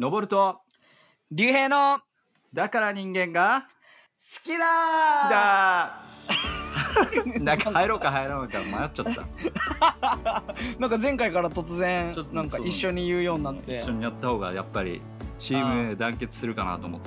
登ると竜兵の好だから人間がきだ好きだ なんか入ろうか入ろうか迷っちゃった。なんか前回から突然ちょっとなんか一緒に言うようになって。一緒にやった方がやっぱりチーム団結するかなと思っ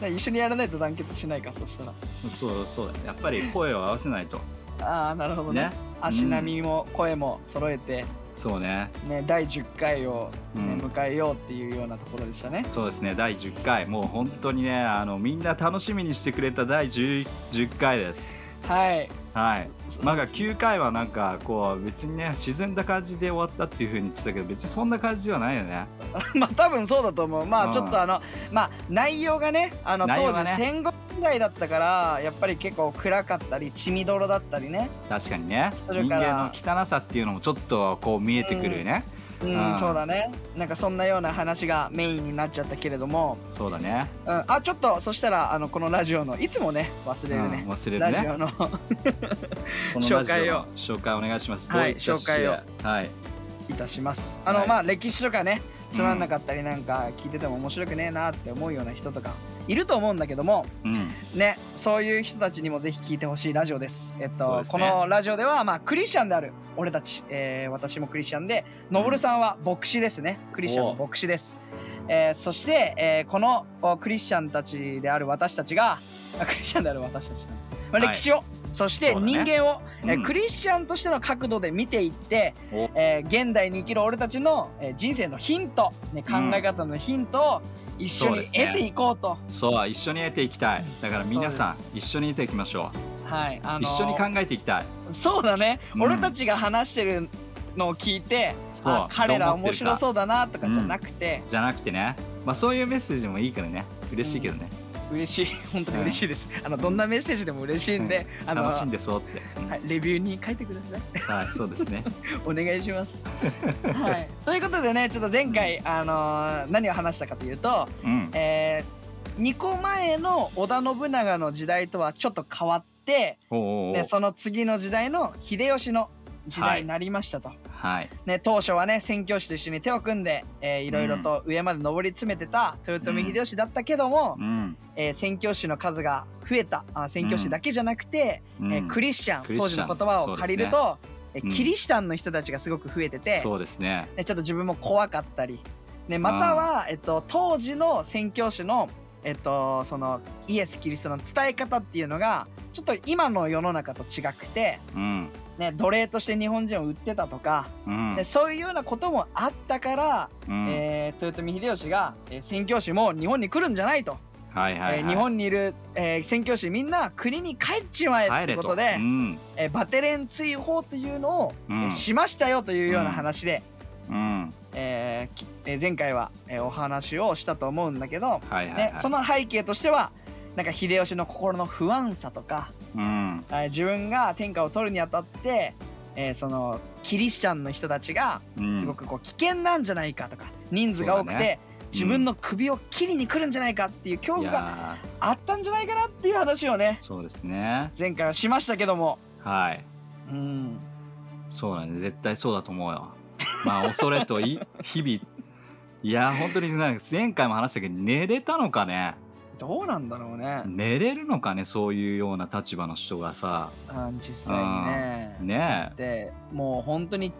て。一緒にやらないと団結しないかそしたら。そうそうだねやっぱり声を合わせないと。ああなるほどね。ね。足並みも声も揃えて、そうね。ね、第10回を、ねうん。迎えようっていうようなところでしたね。そうですね。第10回。もう本当にねあのみんな楽しみにしてくれた第 10, 10回です。はい。はい。まだ9回はなんかこう別にね沈んだ感じで終わったっていう風に言ってたけど別にそんな感じではないよね。まあ多分そうだと思う。まうん。あちょっとあのまあ内容がねあの当時戦後時代だったからやっぱり結構暗かったり血みどろだったりね。確かにね。人間の汚さっていうのもちょっとこう見えてくるよね、うん、うんそうだね。なんかそんなような話がメインになっちゃったけれども、そうだね。うん、あちょっとそしたらあのこのラジオのいつもね忘れるね。うん、忘れるね。ラジオの。紹介を。紹介お願いします。はい紹介を。はい。いたします。あの、はい。まあ歴史とかねつまんなかったりなんか聞いてても面白くねえなって思うような人とかいると思うんだけどもうん。ねそういう人たちにもぜひ聞いてほしいラジオです。えっとね。このラジオではまあクリスチャンである俺たち、えー私もクリスチャンでのぼるさんは牧師ですね。クリスチャンの牧師です。えーそして、えーこのおクリスチャンたちである私たちがあクリスチャンである私たちだ、まあ、はい。歴史を、そして人間を、えーうん。クリスチャンとしての角度で見ていって、お。えー現代に生きる俺たちの、えー人生のヒント、ね、考え方のヒントを一緒に得ていこうと、そう一緒に得ていきたい。だから皆さんそ一緒に得ていきましょはいあう、一緒に考えていきたい。そうだね、うん。俺たちが話してるのを聞いてそうあ彼ら面白うそうだなとかじゃなくて、じゃなくてね。まあそういうメッセージもいいからね。嬉しいけどね、嬉しい 本当に嬉しいです、あのどんなメッセージでも嬉しいんで、あの楽しんでそうって、うんはい、レビューに書いてください。はいそうですね。お願いします。はい、ということでねちょっと前回、あのー何を話したかというと、うん。え2個前の織田信長の時代とはちょっと変わって、でその次の時代の秀吉の時代になりましたと。はいね、当初はね宣教師と一緒に手を組んで、えーいろいろと上まで上り詰めてた豊臣秀吉だったけども、うん。えー宣教師の数が増えた。あ宣教師だけじゃなくて、うん。えークリスチャン当時の言葉を借りると、えーうん。キリシタンの人たちがすごく増えてて、そうですね。ね、ちょっと自分も怖かったり、ね、または、えっと、当時の宣教師の、えっと、そのイエス・キリストの伝え方っていうのがちょっと今の世の中と違くて、うん。ね、奴隷として日本人を売ってたとか、うん。でそういうようなこともあったから、うん。えー豊臣秀吉が、えー宣教師も日本に来るんじゃないと、はいはいはい。えー日本にいる、えー宣教師みんな国に帰っちまえということと。で、うん。えーバテレン追放というのを、うん。えーしましたよというような話で、うんえー前回は、えーお話をしたと思うんだけど、はいはいねはい。その背景としてはなんか秀吉の心の不安さとか、うん。えー自分が天下を取るにあたって、えーそのキリシチャンの人たちがうん。すごくこう危険なんじゃないかとか人数が多くて、ね。自分の首を切りに来るんじゃないかっていう恐い怖がやあったんじゃないかなっていう話をねーそうですね。前回はしましたけども。はい。うん。そうだね。絶対そうだと思うよまあ恐れとい日々。いや本当に前回も話したけど寝れたのかね？どうなんだろうね、寝れるのかね？そういうような立場の人がさ。あ実際にね。ねでもう本当に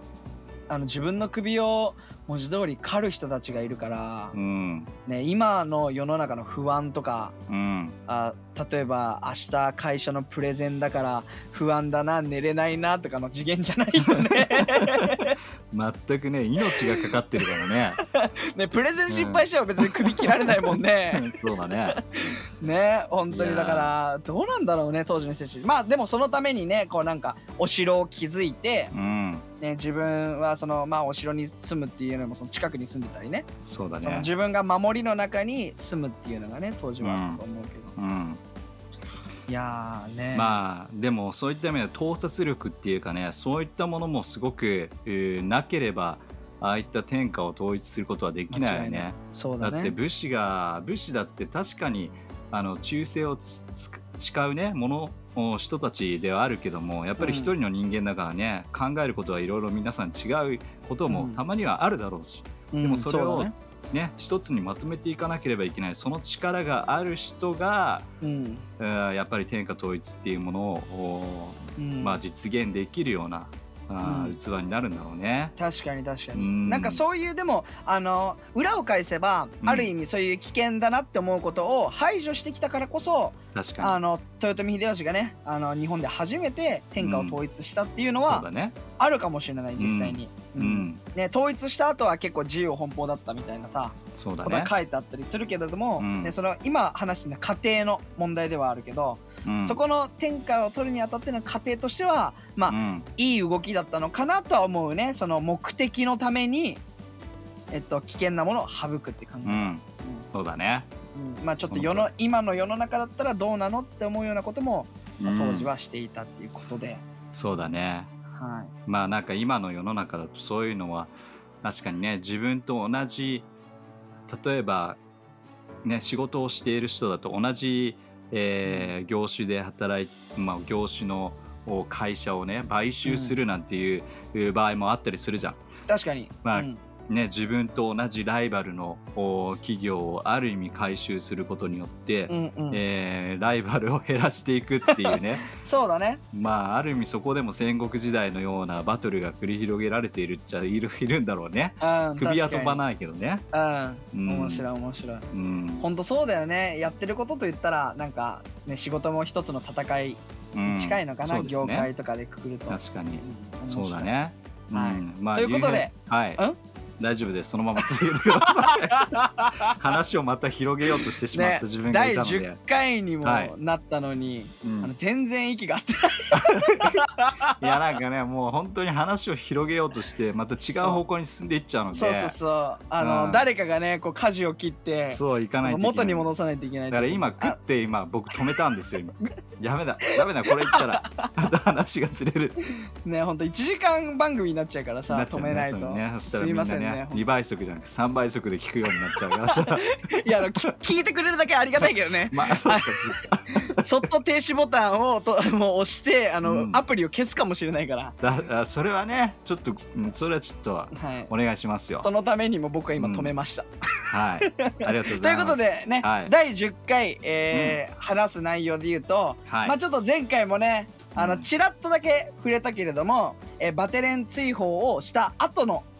あの自分の首を文字通り狩る人たちがいるからえ、うん。ね、今の世の中の不安とかうん。あ例えば明日会社のプレゼンだから不安だな寝れないなとかの次元じゃないよね全くね命がかかってるからね。ねプレゼン失敗しては別に首切られないもんね。そうだね。ね本当にだからどうなんだろうね当時の人たちまあでもそのためにねこうなんかお城を築いて、うん。ね、自分はそのまあお城に住むっていうのもその近くに住んでたりね。そうだね。自分が守りの中に住むっていうのがね当時はあったと思うけど、うんいやーね。まあでもそういった意味では盗撮力っていうかねそういったものもすごく、えーなければああいった天下を統一することはできないよね。そうだね。だって武士が武士だって確かにあの忠誠をつつ誓うねものお人たちではあるけどもやっぱり一人の人間だからね、考えることはいろいろ皆さん違うこともうん。たまにはあるだろうし、うんでもそれをねね一つにまとめていかなければいけないその力がある人が、うん。えーやっぱり天下統一っていうものを、おうん。まあ、実現できるようなあーうん。器になるんだろうね。確かに確かに、うん。なんかそういうでもあの裏を返せば、うん。ある意味そういう危険だなって思うことを排除してきたからこそ確かに。あの豊臣秀吉がねあの日本で初めて天下を統一したっていうのはそうだね。あるかもしれない実際に、ううん。ん、ね、統一した後は結構自由奔放だったみたいなさそうだね。ことが書いてあったりするけれども、うん。ね、その今話してるのは家庭の問題ではあるけど、うん。そこの天下を取るにあたっての過程としてはまあ、うん。いい動きだったのかなとは思うね。その目的のために、えっと、危険なものを省くって感じ、うん。うん、そうだね。うん。まあちょっと世の今の世の中だったらどうなのって思うようなことも、まあうん。当時はしていたっていうことで、そうだね。はい。まあなんか今の世の中だとそういうのは確かにね自分と同じ例えばね仕事をしている人だと同じ、えー業種で働いまあ業種のお会社をね買収するなんていういう場合もあったりするじゃん。確かに、まあうんね、自分と同じライバルのお企業をある意味回収することによって、うんうん。えーライバルを減らしていくっていうね。そうだね。まあある意味そこでも戦国時代のようなバトルが繰り広げられているっちゃいる いるんだろうね。うん首は飛ばいないけどね。うん。うん。面白い面白い。うん、本当そうだよね。やってることといったらなんか、ね、仕事も一つの戦い近いのかな、そうですね。業界とかでくくると。確かに。うん。そうだね、はい。うんまあということで。はい。ん？大丈夫です。そのまま続けてください。話をまた広げようとしてしまったね自分がい第たので、10回にもはいなったのに、うん。あの全然息が合ってい。やなんかねもう本当に話を広げようとしてまた違う方向に進んでいっちゃうので。そうそうそう。あの、うん。誰かがねこう舵を切ってそういかないとい元に戻さないといけないだから今グッあて今僕止めたんですよ今。やめだ。ダメだ。これ言ったら。また話がずれる。ね本当1時間番組になっちゃうからさね。止めないと、ね。すいませんね2倍速じゃなくて3倍速で聞くようになっちゃうからさ。いやあのき聞いてくれるだけありがたいけどね。まあそうかそっと停止ボタンをともう押してあの、うん。アプリを消すかもしれないから。だあそれはねちょっとうんそれはちょっとはい。お願いしますよ。そのためにも僕は今止めました、はい。ありがとうごとざいうます。いことでね、はい。第10回、えー話す内容で言うと、はい。まあちょっと前回もねあのうん。ちらっとだけ触れたけれども、えーバテレン追放をした後のうん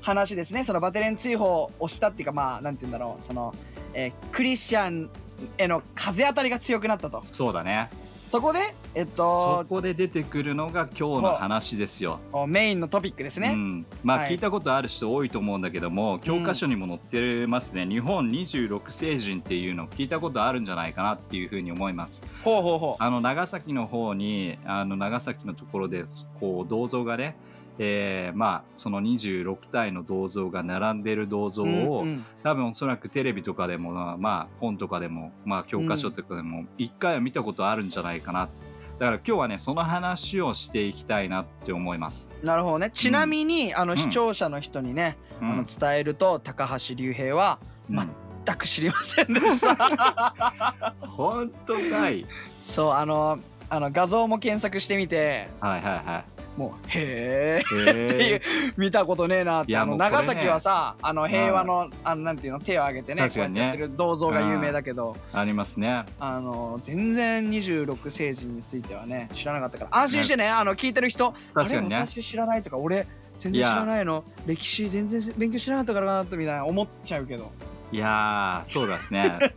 話ですね。そのバテレン追放をしたっていうかまあなんて言うんだろう。その、えークリスチャンへの風当たりが強くなったと。そうだね。そこでえっそとこで出てくるのが今日の話ですよ。メインのトピックですね、うん、まあはい。聞いたことある人多いと思うんだけども、教科書にも載ってますね、日本26星人っていうの聞いたことあるんじゃないかなっていうふうに思います。ほうほうほう。あの長崎の方にあの長崎のところでこう銅像がねえーまあその26体の銅像が並んでる銅像を、うんうん。多分おそらくテレビとかでもまあ本とかでもまあ教科書とかでも一回は見たことあるんじゃないかな、だから今日はねその話をしていきたいなって思います、なるほどね。ちなみに、あのん。視聴者の人にね、うん。あの伝えると高橋竜平はうん。全く知りませんでした。本当かい。そうあのあの画像も検索してみてはいはいはもうへえい。っていうへ見たことねえなってあの長崎はさあの平和のあのなんていうの手を挙げてねこうやってる銅像が有名だけど。ーありますね。あの全然26星人についてはね知らなかったから。安心してねあの聞いてる人確かにね。あれ。私知らないとか俺全然知らないの。歴史全然勉強してなかったからなとみたいな思っちゃうけど。いやー、そうですね。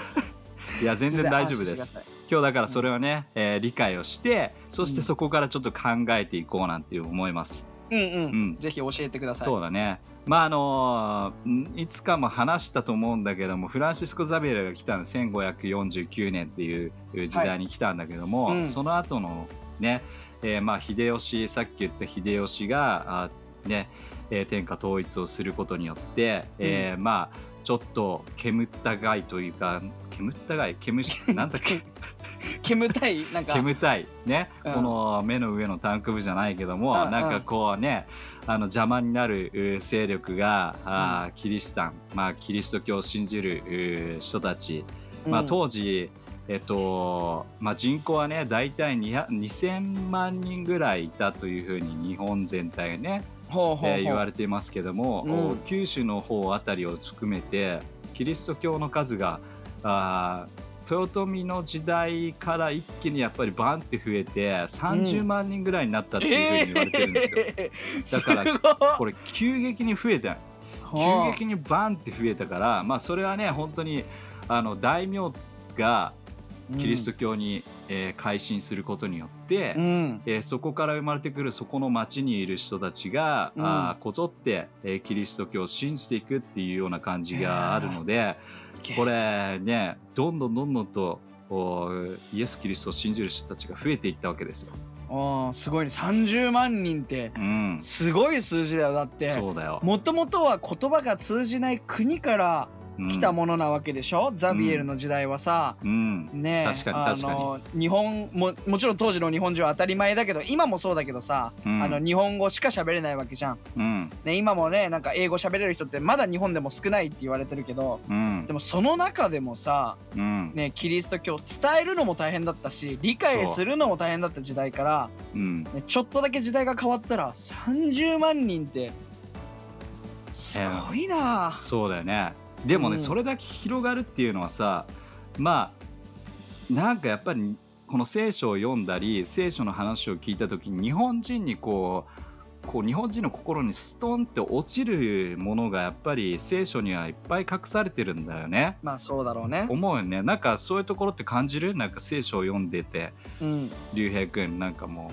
いや、全然大丈夫です。今日だからそれをね、えー理解をして、そしてそこからちょっと考えていこうなんて思います。うんうん、うん。ぜひ教えてください。そうだね。まああのーんいつかも話したと思うんだけどもフランシスコ・ザビエルが来たの1549年っていう時代に来たんだけども、はいうん。その後のね、えーまあ秀吉さっき言った秀吉があね、えー天下統一をすることによって、えーまあちょっと煙ったがいというか煙ったがい？煙し なんだっけ？煙たい？なんか。煙たい。ね、うん。この目の上のタンク部じゃないけども、うんうん。なんかこうねあの邪魔になる勢力が、あーキリシタン、まあ、キリスト教を信じる人たち、まあ、うん当時、えっとまあ、人口はね大体200 2000万人ぐらいいたというふうに日本全体ねえー言われていますけども、うん。九州の方あたりを含めてキリスト教の数があー豊臣の時代から一気にやっぱりバンって増えて30万人ぐらいになったっていうふうに言われてるんですよ。えーだから これ急激に増えた。急激にバンって増えたからまあそれはね本当にあの大名がキリスト教に、えー改心することによって、うん。えーそこから生まれてくるそこの町にいる人たちが、うん。あーこぞって、えーキリスト教を信じていくっていうような感じがあるのでこれねどんどんどんどんとおイエス・キリストを信じる人たちが増えていったわけですよ。ああすごいね。30万人ってうん、すごい数字だよ。だってそうだよ。もともとは言葉が通じない国からうん来たものなわけでしょ、ザビエルの時代はさ、うん。ねあの日本ももちろん当時の日本人は当たり前だけど今もそうだけどさ、うん。あの日本語しか喋れないわけじゃん、うん。ね、今もねなんか英語喋れる人ってまだ日本でも少ないって言われてるけどうん。でもその中でもさ、うん。ね、キリスト教を伝えるのも大変だったし理解するのも大変だった時代から、う。ん。ね、ちょっとだけ時代が変わったら30万人ってすごいな、そうだよねでもね、うんそれだけ広がるっていうのはさまあなんかやっぱりこの聖書を読んだり聖書の話を聞いた時に日本人にこうこう日本人の心にストンって落ちるものがやっぱり聖書にはいっぱい隠されてるんだよね。まあそうだろうね。思うよねなんかそういうところって感じる？なんか聖書を読んでてうん。竜兵くんなんかもう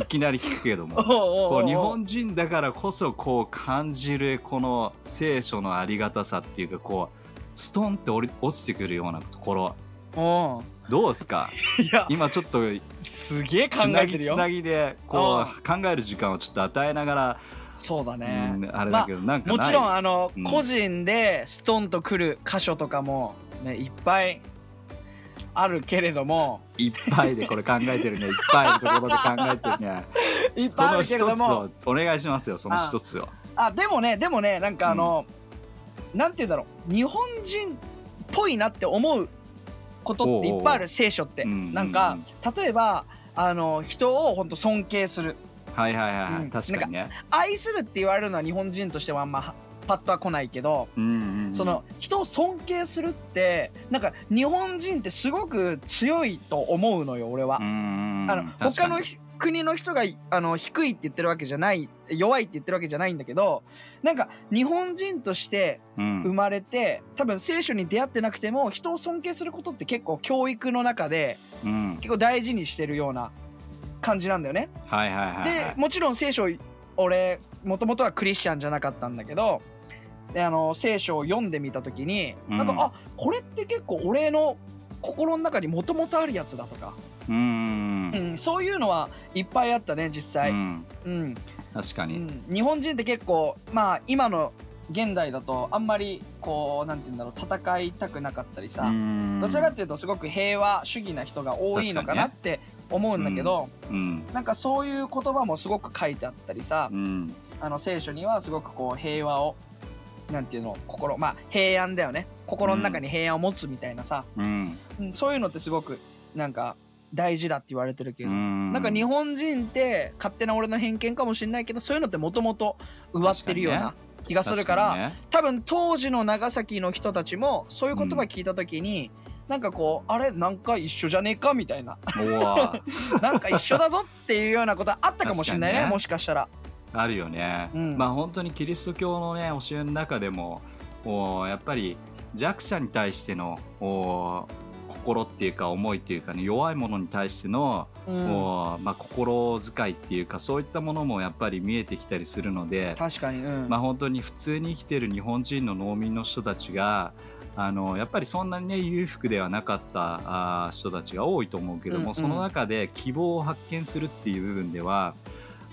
いきなり聞くけども。こう日本人だからこそこう感じるこの聖書のありがたさっていうかこうストンって落ちてくるようなところ。どうですか？今ちょっとすげえ考つなえてるよ。ぎつなぎでこう考える時間をちょっと与えながら、そうだうね。んあれだけど、なんかもちろんあの、うん。個人でストンとくる箇所とかも、ね、いっぱいあるけれどもいっぱいでこれ考えてるね。いっぱいのところで考えてるね。いっそぱいあるの一つけれどもをお願いしますよその一つを。あでもねでもねなんかあの、なんて言うんだろう。日本人っぽいなって思うことっていっぱいある聖書って、うんなんか例えばあの人を本当尊敬する。はいはいはいはい、うん。確かにね。愛するって言われるのは日本人としてはあんまパッとは来ないけど、うんうんうん。その人を尊敬するってなんか日本人ってすごく強いと思うのよ俺は。う。んあの他のひ国の人があの低いって言ってるわけじゃない弱いって言ってるわけじゃないんだけどなんか日本人としてうん。生まれて多分聖書に出会ってなくても人を尊敬することって結構教育の中でうん。結構大事にしてるような感じなんだよね。はいはいはいはい。でもちろん聖書俺もともとはクリスチャンじゃなかったんだけどであの聖書を読んでみた時に、うん。なんかあこれって結構俺の心の中にもともとあるやつだとか、うんうんうん、そういうのはいっぱいあったね実際、うん。うん。確かに、うん、日本人って結構まあ今の現代だとあんまりこうなんて言うんだろう戦いたくなかったりさ、うん。どちらかっていうとすごく平和主義な人が多いのかなって思うんだけど、うん。なんかそういう言葉もすごく書いてあったりさ、うん。あの聖書にはすごくこう平和をなんていうの心まあ平安だよね。心の中に平安を持つみたいなさ、うん。うんそういうのってすごくなんか大事だって言われてるけど、うん。なんか日本人って勝手な俺の偏見かもしれないけどそういうのってもともと植わってるような気がするから、確にね。多分当時の長崎の人たちもそういう言葉聞いた時に、なんかこうあれなんか一緒じゃねえかみたいな。なんか一緒だぞっていうようなことあったかもしれないねね。もしかしたら。あるよね、うん。まあ本当にキリスト教のね教えの中でもおやっぱり弱者に対してのお心っていうか思いっていうかね弱いものに対しての、うん。おまあ、心遣いっていうかそういったものもやっぱり見えてきたりするので、確かに、うん。まあ、本当に普通に生きてる日本人の農民の人たちがあのやっぱりそんなにね裕福ではなかったあー人たちが多いと思うけども、うんうん。その中で希望を発見するっていう部分では、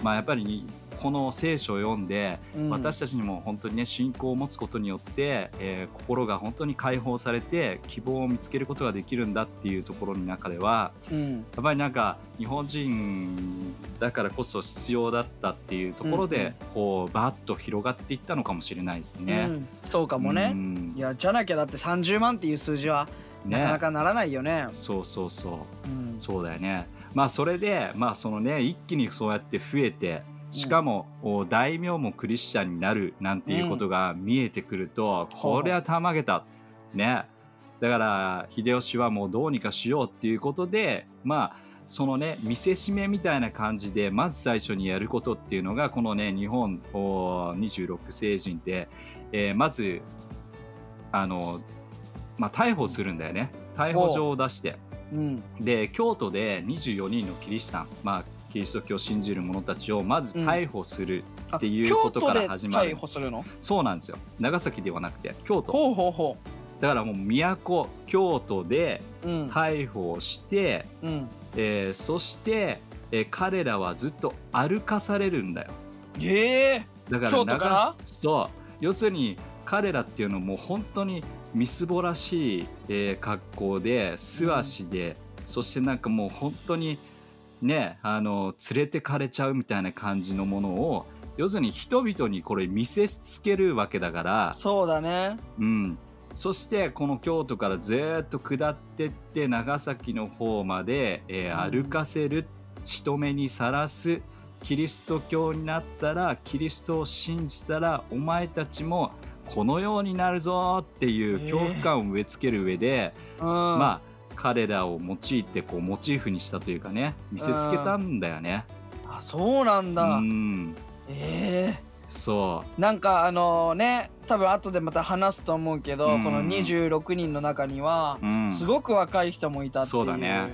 まあ、やっぱりこの聖書を読んで、うん。私たちにも本当にね信仰を持つことによって、えー心が本当に解放されて希望を見つけることができるんだっていうところの中ではうん。やっぱりなんか日本人だからこそ必要だったっていうところで、うんうん。こうバーッと広がっていったのかもしれないですうね。ん。そうかもね、うん。いやじゃなきゃだって30万っていう数字はなかなかならないよね。そうそうそう。うん。そうだよね。まあそれでまあそのね一気にそうやって増えてしかも、お大名もクリスチャンになるなんていうことが見えてくると、これはたまげた。ね。だから秀吉はもうどうにかしようっていうことでまあそのね見せしめみたいな感じでまず最初にやることっていうのがこのね日本お26世人で、えーまずあの、まあ、逮捕するんだよね。逮捕状を出して。うん。で京都で24人のキリシタン、まあ、キリスト教を信じる者たちをまず逮捕する、あっていうことから始まる。京都で逮捕するの？そうなんですよ。長崎ではなくて京都。ほうほうほだからもう都京都でううん。逮捕をして、うん。えーそして、えー彼らはずっと歩かされるんだよ。ええだから京都から？長そう。要するに彼らっていうのはもう本当にみすぼらしい、えー格好で素足で、そしてなんかもう本当にねあの連れてかれちゃうみたいな感じのものを要するに人々にこれ見せつけるわけだから、そうだね。うん、そしてこの京都からずーっと下ってって長崎の方まで、えーうん。歩かせる人目にさらすキリスト教になったらキリストを信じたらお前たちもこのようになるぞっていう恐怖感を植え付ける上で、うん。まあ彼らを用いてこうモチーフにしたというかね見せつけたんだよね。あそうなんだ、うん。ええそなんかあのね多分後でまた話すと思うけど、うん。この26人の中にはすごく若い人もいたっていう。そうだね。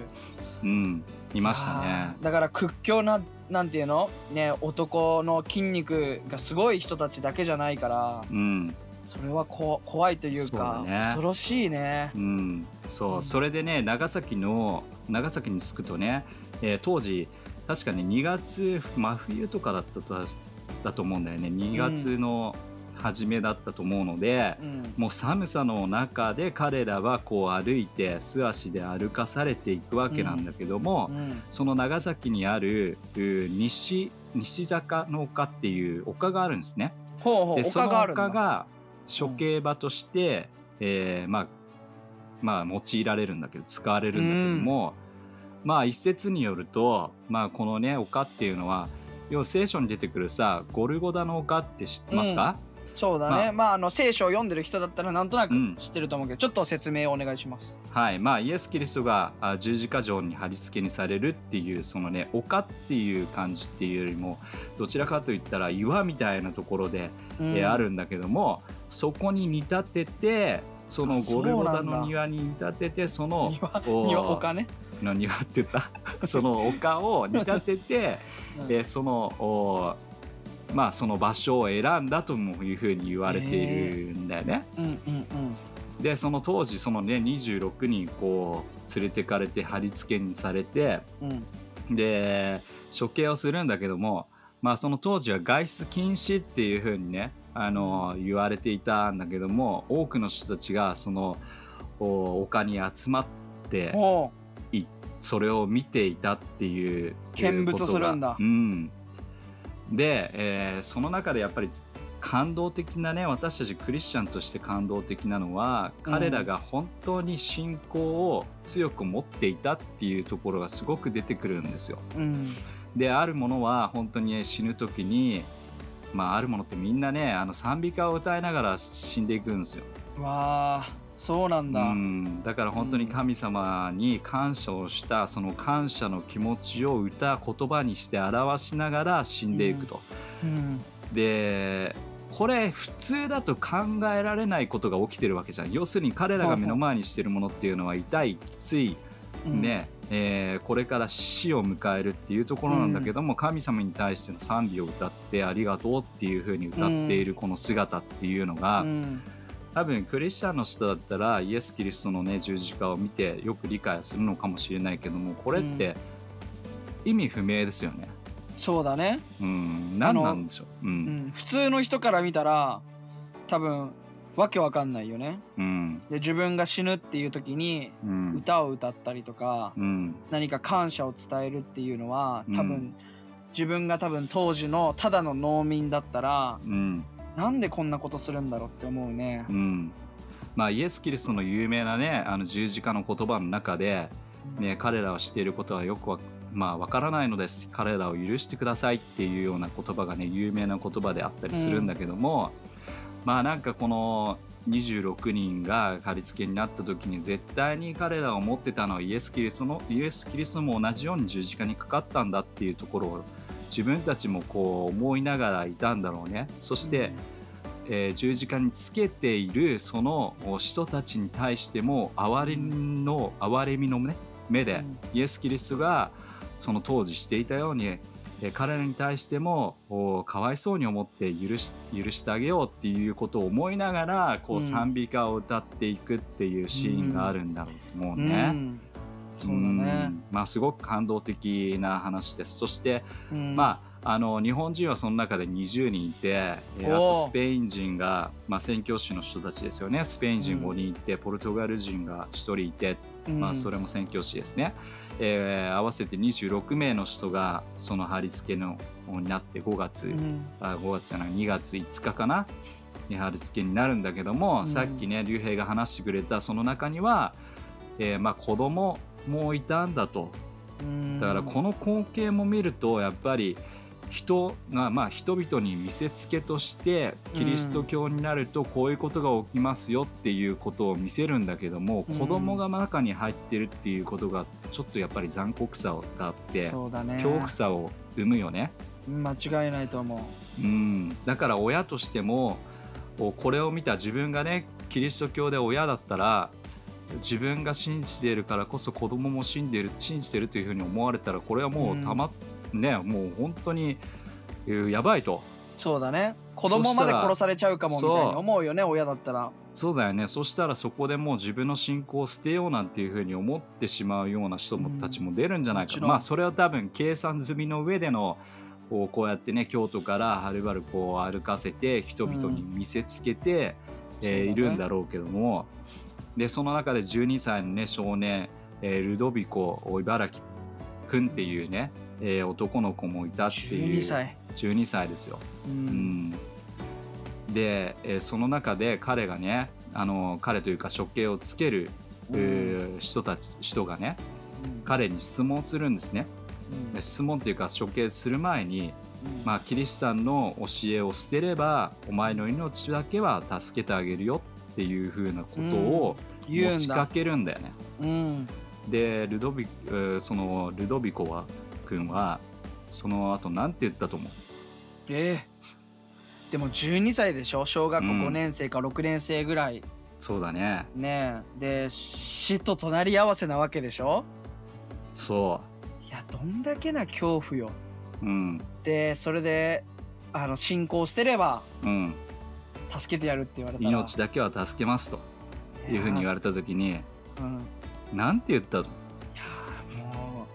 うん、いましたね。だから屈強ななんていうの？ね男の筋肉がすごい人たちだけじゃないから。うんそれはこ怖いというかだね。恐ろしいね。うん、そうう、ん。それでね長崎の長崎に着くとね、えー当時確かね2月真冬とかだったとだと思うんだよね。2月の初めだったと思うので、うん。もう寒さの中で彼らはこう歩いて素足で歩かされていくわけなんだけども、うん。その長崎にあるう西西坂の丘っていう丘があるんですね。ほうほうでその丘がある処刑場として、えーまあまあ用いられるんだけど使われるんだけども、まあ一説によると、まあ、このね丘っていうのは要は聖書に出てくるさゴルゴダの丘って知ってますか、そうだね、まあ、あの聖書を読んでる人だったらなんとなくうん。知ってると思うけど、ちょっと説明をお願いします。はい。まあイエス・キリストがあ十字架上に貼り付けにされるっていうそのね丘っていう感じっていうよりもどちらかといったら岩みたいなところでうん。えーあるんだけどもそこに見立ててそのあゴルゴダの庭に見立ててその庭丘ね、の庭って言った？その丘を見立てて、うん。でそのおまあその場所を選んだともいうふうに言われているんだよね。うんうんでその当時そのね26人こう連れてかれて貼り付けにされてうんうん。で処刑をするんだけども、まあ、その当時は外出禁止っていうふうにねあの言われていたんだけども多くの人たちがそのお丘に集まってそれを見ていたっていう見物するんだ。うん、で、えーその中でやっぱり感動的なね私たちクリスチャンとして感動的なのは彼らが本当に信仰を強く持っていたっていうところがすごく出てくるんですよ。ううん。であるものは本当にね死ぬ時にまああるものってみんなねあの賛美歌を歌いながら死んでいくんですよ。わあそうなんだ、うん、だから本当に神様に感謝をしたその感謝の気持ちを歌言葉にして表しながら死んでいくと。うん。でこれ普通だと考えられないことが起きてるわけじゃん。要するに彼らが目の前にしてるものっていうのは痛いきつい、うん。ねえーこれから死を迎えるっていうところなんだけども、神様に対しての賛美を歌ってありがとうっていうふうに歌っているこの姿っていうのが、うん。多分クリスチャンの人だったらイエス・キリストのね十字架を見てよく理解するのかもしれないけどもこれって意味不明ですよね。そうだね、うん、何なんでしょう？う、うんん、普通の人から見たら多分わけわかんないよね。うん、で自分が死ぬっていう時にうん、歌を歌ったりとか、うん、何か感謝を伝えるっていうのは多分、うん自分が多分当時のただの農民だったらうん、なんでこんなことするんだろうって思うね。う。ん。まあイエス・キリストの有名なねあの十字架の言葉の中で、ね、彼らはしていることはよくわまあわからないのです。彼らを許してくださいっていうような言葉がね有名な言葉であったりするんだけども、まあなんかこの26人が貼り付けになった時に絶対に彼らが思ってたのはイエス・キリストのイエス・キリストも同じように十字架にかかったんだっていうところを自分たちもこう思いながらいたんだろうね。そして、えー十字架につけているその人たちに対しても憐れみの憐れみの、ね、目で、イエス・キリストがその当時していたように、えー彼らに対してもおかわいそうに思って許し許してあげようっていうことを思いながらこううん。賛美歌を歌っていくっていうシーンがあるんだろうと思ううね。ん。そうだね。ん。まあ、すごく感動的な話です。そして、うん。まあ、あの日本人はその中で20人いて、えーあとスペイン人が、まあ、宣教師の人たちですよね。スペイン人うん5人いて、ポルトガル人が1人いて、うん。まあ、それも宣教師ですね、えー合わせて26名の人がその貼り付けのになって5月、うん。あ5月じゃない2月5日かなに貼り付けになるんだけども、うん。さっきね竜兵が話してくれたその中には、えーまあ、子供もいたんだと。うん。だからこの光景も見るとやっぱり人が、まあ、人々に見せつけとしてキリスト教になるとこういうことが起きますよっていうことを見せるんだけども、うん。子供が中に入ってるっていうことがちょっとやっぱり残酷さがあってね。恐怖さを生むよね。間違いないと思う。ん、だから親としてもこれを見た自分がねキリスト教で親だったら自分が信じているからこそ子供も信じてる信じてるというふうに思われたらこれはもうたま、ねもう本当にえーやばいと。うそうだね。子供まで殺されちゃうかもみたいに思うよね親だったら。そうだよね。そしたらそこでもう自分の信仰を捨てようなんていうふうに思ってしまうような人もうんたちも出るんじゃないか、もちろん。まあそれは多分計算済みの上でのこうこうやってね京都からはるばるこう歩かせて人々に見せつけて、えーそうだね。いるんだろうけども。でその中で12歳のね少年、えールドビコ茨城君っていうね、えー男の子もいたっていう。12歳。12歳ですよ。ううん。ん、で、えーその中で彼がねあの彼というか処刑をつける、うん。えー人たち人がね彼に質問するんですね。うん。で質問っていうか処刑する前に、うん。まあ、キリシタンの教えを捨てればお前の命だけは助けてあげるよっていうふうなことを持ちかけるんだよね。うん。でルドビえーそのルドビコは君はその後なんて言ったと思う？ええ。でも12歳でしょ？小学校うん。5年生か6年生ぐらい。そうだね。ねえ。で死と隣り合わせなわけでしょ？そいやどんだけな恐怖よ。ううん。でそれであの信仰を捨てればうん。助けてやるって言われたら。命だけは助けますと。いうふうに言われた時にうんいなんて言ったの？やーも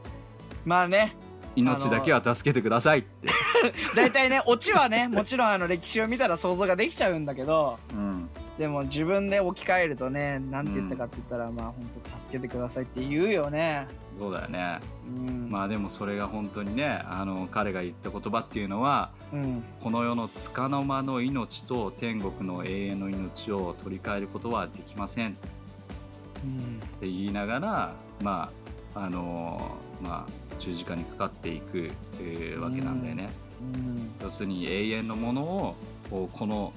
う。まあね命だけは助けてくださいって、大体ねオチはねもちろんあの歴史を見たら想像ができちゃうんだけどうん、でも自分で置き換えるとねなんて言ったかって言ったら、まあ本当助けてくださいって言うよね。そうだよね。うん。まあでもそれが本当にねあの彼が言った言葉っていうのはうん。この世の束の間の命と天国の永遠の命を取り替えることはできません。ってうん言いながらまああのまあ十字架にかかっていく、えーわけなんだよね。うん。要するに永遠のものをこの、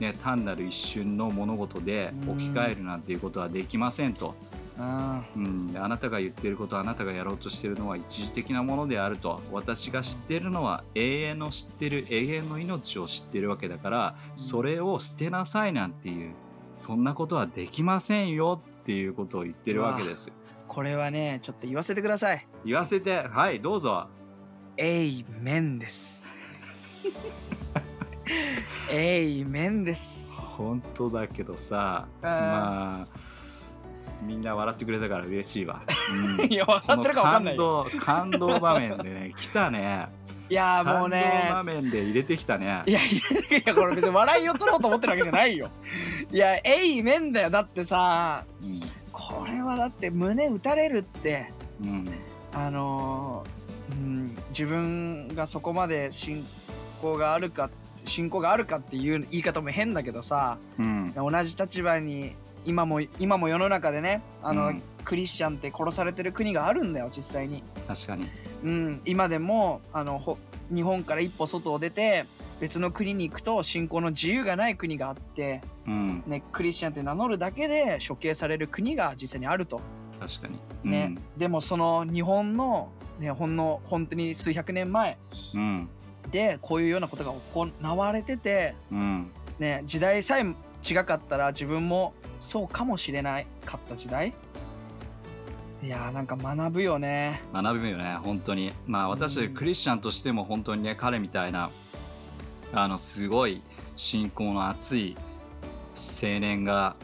ね、単なる一瞬の物事で置き換えるなんていうことはできませんと、あうん、あなたが言っていることあなたがやろうとしているのは一時的なものであると。私が知っているのは永遠の知ってる永遠の命を知っているわけだからそれを捨てなさいなんていうそんなことはできませんよっていうことを言ってるわけです。これはねちょっと言わせてください。言わせて。はいどうぞ。エイメンです。エイメンです。本当だけどさあー。まあみんな笑ってくれたから嬉しいわ。うん。いや分かってるか分かんない感動感動場面でね 来たね。いやもう感動ね場面で入れてきたね。い。やいやいやこれ別に笑いを取ろうと思ってるわけじゃないよいやエイメンだよ。だってさうん。これはだって胸打たれるって。うん。あのーうん、自分がそこまで信仰があるか信仰があるかっていう言い方も変だけどさうん。同じ立場に今も今も世の中でねあの、うん。クリスチャンって殺されてる国があるんだよ実際に、確かに。うん、今でもあのほ日本から一歩外を出て別の国に行くと信仰の自由がない国があって、うん。ね、クリスチャンって名乗るだけで処刑される国が実際にあると、確かに。ねでもその日本の、ね、ほんの本当に数百年前うんうん。でこういうようなことが行われてて、うん。ね、時代さえ違かったら自分もそうかもしれないかった時代。いやーなんか学ぶよね。学ぶよね本当に。まあ私うん。クリスチャンとしても本当にね彼みたいなあのすごい信仰の熱い青年が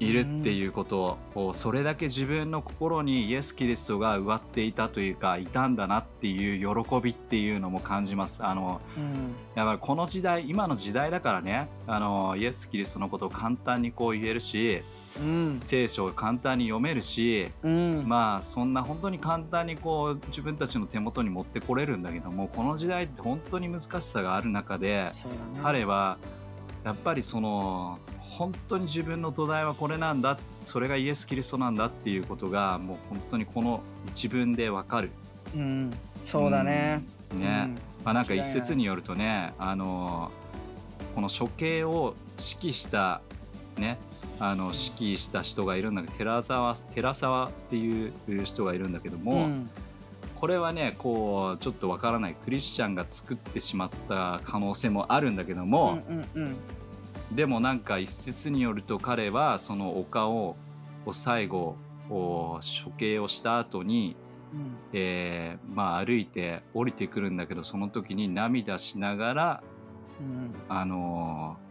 いるっていうことを、それだけ自分の心にイエス・キリストが植わっていたというかいたんだなっていう喜びっていうのも感じます。あのうん。だからこの時代今の時代だからねあのイエス・キリストのことを簡単にこう言えるしうん。聖書を簡単に読めるしうん。まあそんな本当に簡単にこう自分たちの手元に持ってこれるんだけどもこの時代って本当に難しさがある中でね。彼はやっぱりその本当に自分の土台はこれなんだそれがイエス・キリストなんだっていうことがもう本当にこの一文でわかる。うんそうだね、うん。ね、まあ、なんか一説によるとねあのこの処刑を指揮したねあの指揮した人がいるんだけど寺沢寺沢っていう人がいるんだけどうんも、うん。これはねこうちょっとわからないクリスチャンが作ってしまった可能性もあるんだけども、うんうんでもなんか一説によると彼はその丘を最後処刑をした後に、うん。えーまあ、歩いて降りてくるんだけどその時に涙しながら、うん。あのー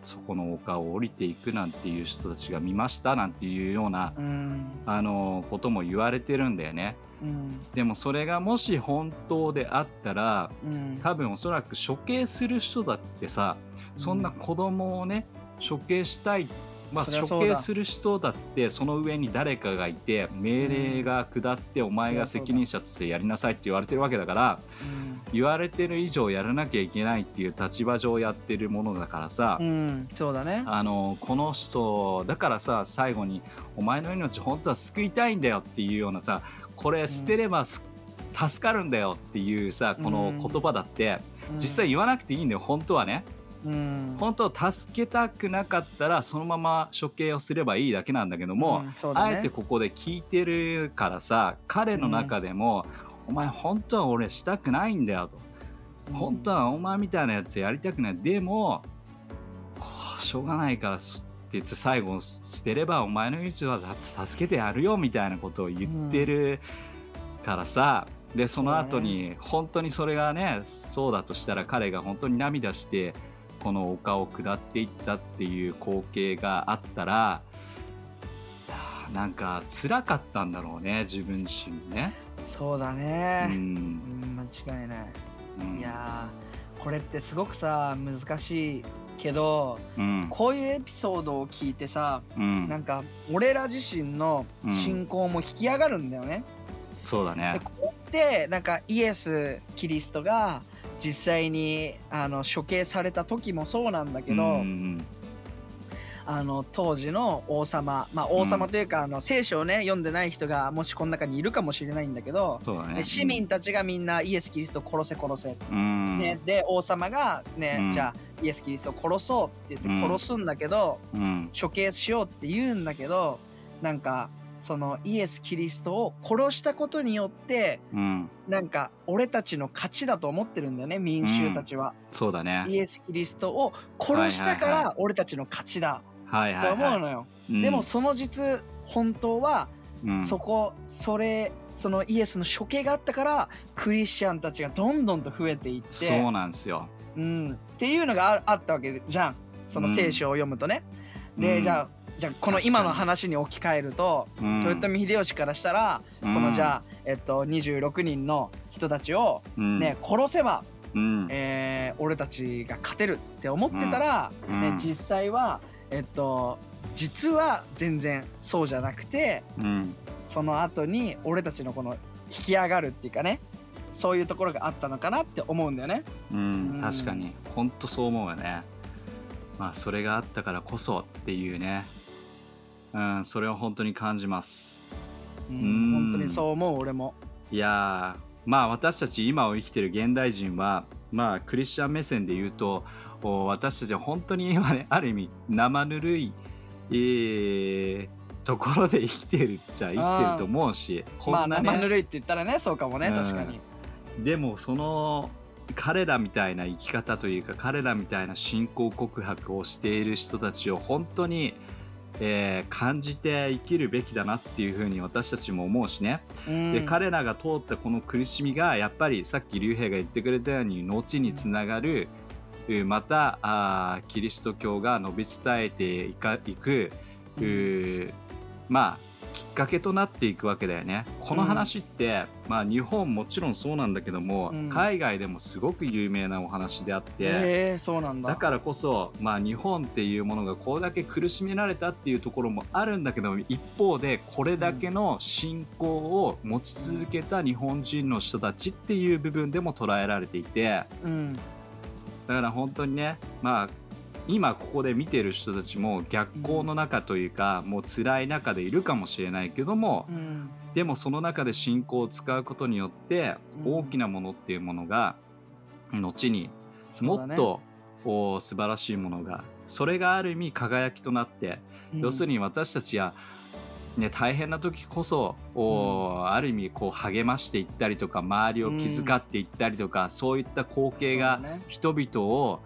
そこの丘を降りていくなんていう人たちが見ましたなんていうような、うん。あのーことも言われてるんだよね。うん。でもそれがもし本当であったらうん。多分おそらく処刑する人だってさそんな子供をね処刑したい、まあ、処刑する人だってその上に誰かがいて命令が下ってお前が責任者としてやりなさいって言われてるわけだから言われてる以上やらなきゃいけないっていう立場上やってるものだからさ、うん。うんそうだね。あのこの人だからさ最後に「お前の命本当は救いたいんだよ」っていうようなさこれ捨てればす、助かるんだよっていうさこの言葉だって、実際言わなくていいんだよ本当はね。うん。本当は助けたくなかったらそのまま処刑をすればいいだけなんだけども、うんね。あえてここで聞いてるからさ彼の中でも、お前本当は俺したくないんだよと、本当はお前みたいなやつやりたくない。でもしょうがないからって言って最後捨てればお前の命は助けてやるよみたいなことを言ってるからさ、でその後に本当にそれがねそうだとしたら彼が本当に涙してこの丘を下っていったっていう光景があったらなんか辛かったんだろうね自分自身ね。そうだうね。うん。ん間違いない。うん。いやーこれってすごくさ難しいけどうん。こういうエピソードを聞いてさうん。なんか俺ら自身の信仰も引き上がるんだよね。でそうだね。こうやってなんかイエス・キリストが実際にあの処刑された時もそうなんだけど、うんあの当時の王様まあ王様というか、あの聖書をね読んでない人がもしこの中にいるかもしれないんだけど、ね。で市民たちがみんなイエス・キリストを殺せ殺せ、うん。ね、で王様がね、うん。じゃあイエス・キリストを殺そうって言ってうん殺すんだけど、うん。処刑しようって言うんだけどなんかそのイエス・キリストを殺したことによってうん。なんか俺たちの勝ちだと思ってるんだよね民衆たちは、そうだね。イエス・キリストを殺したから俺たちの勝ちだと。思うのよ、うん。でもその実本当はうん。そこそれそのイエスの処刑があったからクリスチャンたちがどんどんと増えていって。そうなんですよ。うん、っていうのがああったわけじゃん。その聖書を読むとね、で、うん。じゃあじゃあこの今の話に置き換えると、うん。豊臣秀吉からしたら、このじゃあ、えっと、26人の人たちをうん。ね、殺せば、うん。えー俺たちが勝てるって思ってたら、ねうん。実際はえっと実は全然そうじゃなくてうん。その後に俺たちのこの引き上がるっていうかねそういうところがあったのかなって思うんだよね。うん。うん。確かに。本当そう思うよね。まあそれがあったからこそっていうねうん、それを本当に感じます。うんうん。本当にそう思う俺も。いやーまあ私たち今を生きてる現代人はまあクリスチャン目線で言うとお私たちは本当に今ねある意味生ぬるい、えーところで生きてるっちゃ生きてると思うしこ まあんなね、生ぬるいって言ったらねそうかもねうん確かに。でもその彼らみたいな生き方というか彼らみたいな信仰告白をしている人たちを本当に、えー感じて生きるべきだなっていうふうに私たちも思うしね、うん。で彼らが通ったこの苦しみがやっぱりさっき竜兵が言ってくれたように後につながるうまたあーキリスト教が述べ伝えていくうまあきっかけとなっていくわけだよね。この話って、まあ日本もちろんそうなんだけども、うん。海外でもすごく有名なお話であって、へえそうなんだ。だからこそ、まあ、日本っていうものがこれだけ苦しめられたっていうところもあるんだけど一方でこれだけの信仰を持ち続けた日本人の人たちっていう部分でも捉えられていてうん。だから本当にねまあ今ここで見てる人たちも逆行の中というか、もう辛い中でいるかもしれないけども、うん。でもその中で信仰を使うことによってうん。大きなものっていうものが後にもっと、お素晴らしいものがそれがある意味輝きとなって、うん。要するに私たちは、ね、大変な時こそお、ある意味こう励ましていったりとか周りを気遣っていったりとか、そういった光景がそうだね。人々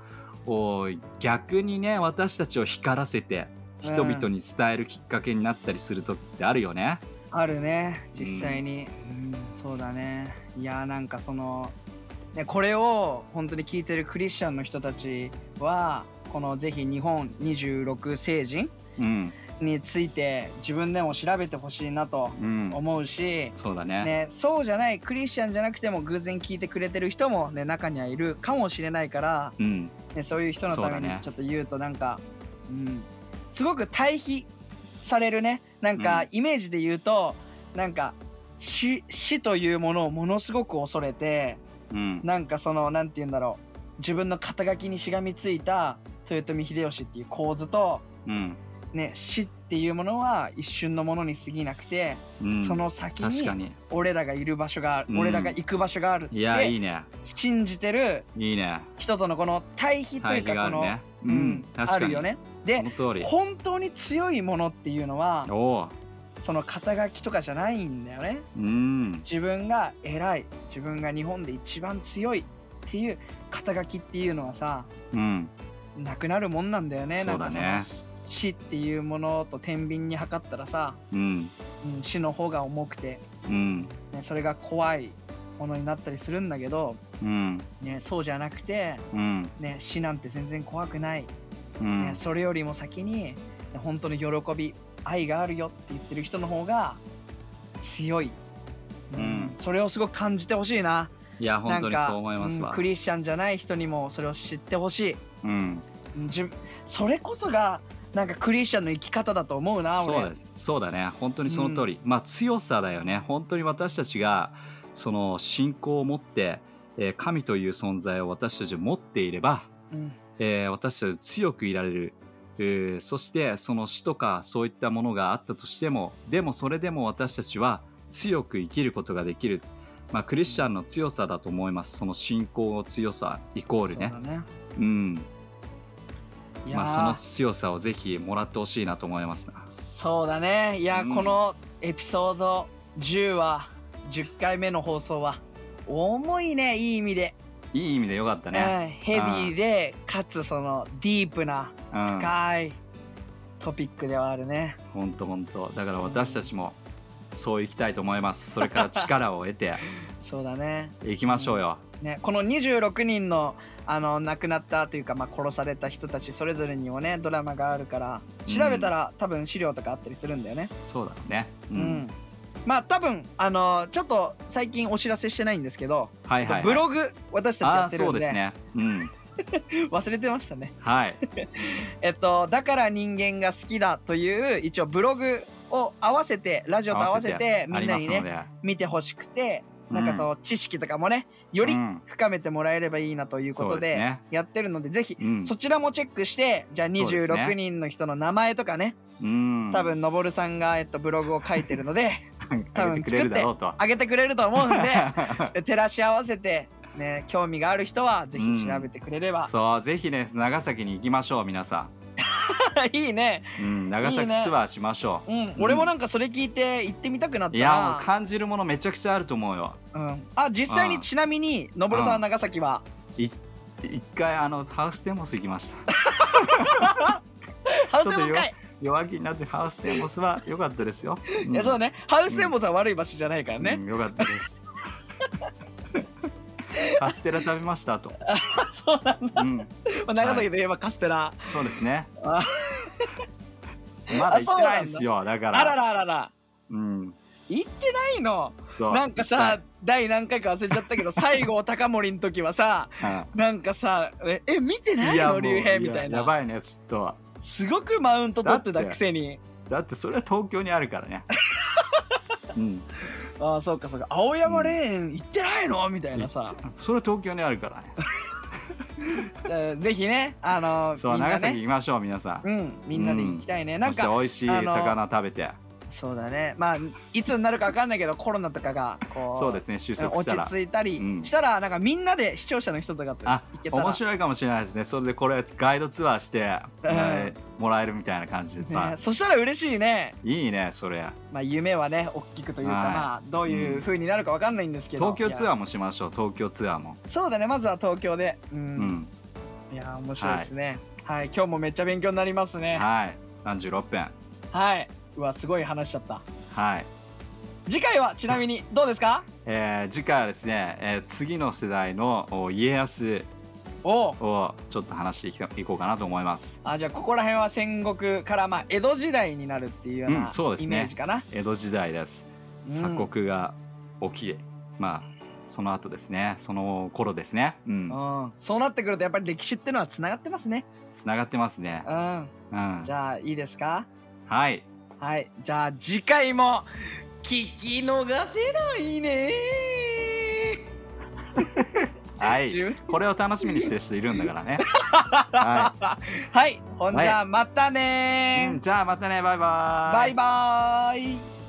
をお逆にね私たちを光らせて人々に伝えるきっかけになったりする時ってあるよね。あるね実際に、うんそうだね。いやなんかその、ね、これを本当に聞いてるクリスチャンの人たちはこのぜひ日本26聖人うん、について自分でも調べてほしいなとうん、思うし、そうだね。ね、そうじゃないクリスチャンじゃなくても偶然聞いてくれてる人も、ね、中にはいるかもしれないから、うん、ね、そういう人のためにちょっと言うとなんかうん、すごく対比されるね。なんかうん。イメージで言うと、なんか死死というものをものすごく恐れてうん、なんかそのなんて言うんだろう。自分の肩書きにしがみついた豊臣秀吉っていう構図と、うん、ね、死っていうものは一瞬のものに過ぎなくて、うん、その先に。俺らがいる場所がうん俺らが行く場所があるっいや、いていね。信じてるいいね。人とのこの対比というかこの、があるね。ううん。あるよね。そで。本当に強いものっていうのはその肩書きとかじゃないんだよねうん、自分が偉い自分が日本で一番強いっていう肩書きっていうのはさうん、なくなるもんなんだよね。そうだね。なんかその死っていうものと天秤に測ったらさ、うん、うん、死の方が重くて、うん、ね、それが怖いものになったりするんだけど、うん、ね、そうじゃなくて、うん、ね、死なんて全然怖くない、うん。ね、それよりも先にね本当の喜び愛があるよって言ってる人の方が強い、うん。それをすごく感じてほしいな。いや、本当にそう思いますわ。うんク。リスチャンじゃない人にもそれを知ってほしいうん、じそれこそがなんかクリスチャンの生き方だと思うな俺。そうです。そうだね。本当にその通り。まあ、強さだよね。本当に私たちが、その信仰を持って、えー神という存在を私たち持っていれば、うん。えー私たち強くいられる、えーそしてその死とかそういったものがあったとしてもでもそれでも私たちは強く生きることができる、まあ、クリスチャンの強さだと思います。その信仰の強さイコールね。そうだねうん。まあその強さをぜひもらってほしいなと思いますな。そうだね。いや、うん。このエピソード10は10回目の放送は重いねいい意味で、いい意味でよかったね。うんヘビーでかつそのディープなうん。深いトピックではあるね、ほんとほんと。だから私たちもそういきたいと思います。それから力を得て。そうだね。いきましょうよ。ねこの26人のあの亡くなったというか、まあ、殺された人たちそれぞれにもねドラマがあるから調べたら、多分資料とかあったりするんだよね。そうだね。ううん、まあ多分あのちょっと最近お知らせしてないんですけど、はいはい、はい、ブログ私たちやってるんで。そうですね。うん。忘れてましたね。はい。えっとだから人間が好きだという一応ブログを合わせてラジオと合わせてみんなにね見てほしくて、なんかそう知識とかもねよりうん。深めてもらえればいいなということでやってるのでぜひうん。そちらもチェックしてじゃあそうですね。26人の人の名前とかねうん。多分のぼるさんが、えっと、ブログを書いてるので 多分あげて。あげてくれると思うんでで 照らし合わせてね興味がある人はぜひ調べてくれれば、そうぜひね長崎に行きましょう皆さ いいね。ん、うん、長崎ツアーしましょう。うん、俺もなんかそれ聞いて行ってみたくなったいなや感じるものめちゃくちゃあると思うよ。うん、あ実際にちなみにのぼるさんは長崎は、い一回あのハウステンボス行きました。ハウステンボスかい。弱気になってハウステンボスは良かったですよ、うん。いやそうね。ハウステンボスは悪い場所じゃないからね、うん、よかったですカステラ食べましたと、そうなんだ、うん、まあ、長崎といえばカステラ、そうですね。あ。まだ行ってないんですよだ。から。あららあらら。うん。行ってないの？そう。なんかさ第何回か忘れちゃったけど西郷隆盛の時はさうなんかさええ見てんないの？竜兵みたいな。やばいねちょっと。すごくマウント取ってたくせに。だってそれは東京にあるからね。うんああそうかそうか。青山レーン行ってないの？みたいなさ、それは東京にあるからね。えーぜひねあのそう、みんな長崎ね行きましょう皆さん。うんみんなで行きたいね、なんそしてか美味しい魚食べてそうだね。まあいつになるか分かんないけどコロナとかがこうそうですね収束落ち着いたりうん。したらなんかみんなで視聴者の人とかと行あけたら。面白いかもしれないですね。それでこれガイドツアーして、えーもらえるみたいな感じでさ、ね、そしたら嬉しいね。いいねそれ。まあ夢はね大きくというかはい。まあどういう風になるか分かんないんですけど、ー東京ツアーもしましょう東京ツアーも。そうだねまずは東京で。うん、うん、いや面白いですね。はい、今日もめっちゃ勉強になりますね。はい。36分。はい。うわ、すごい話しちゃった。はい、次回はちなみに どうですか？えー次回はですね、えー次の世代のお家康をちょっと話していきたいこうかなと思います。あじゃあここら辺は戦国からまあ江戸時代になるっていうよううなうね。メージかな？江戸時代です。うん。鎖国が起きまあその後ですね。その頃ですね。うん。うん、そうなってくるとやっぱり歴史ってのはつながってますね。つながってますね。うん、うん。じゃあいいですか？はいはい。じゃあ次回も聞き逃せないね。はい。十これを楽しみにしてる人いるんだからね。ははい。ほんじゃあまたねい、うんじゃあまたね。バイバイ。バイバーイ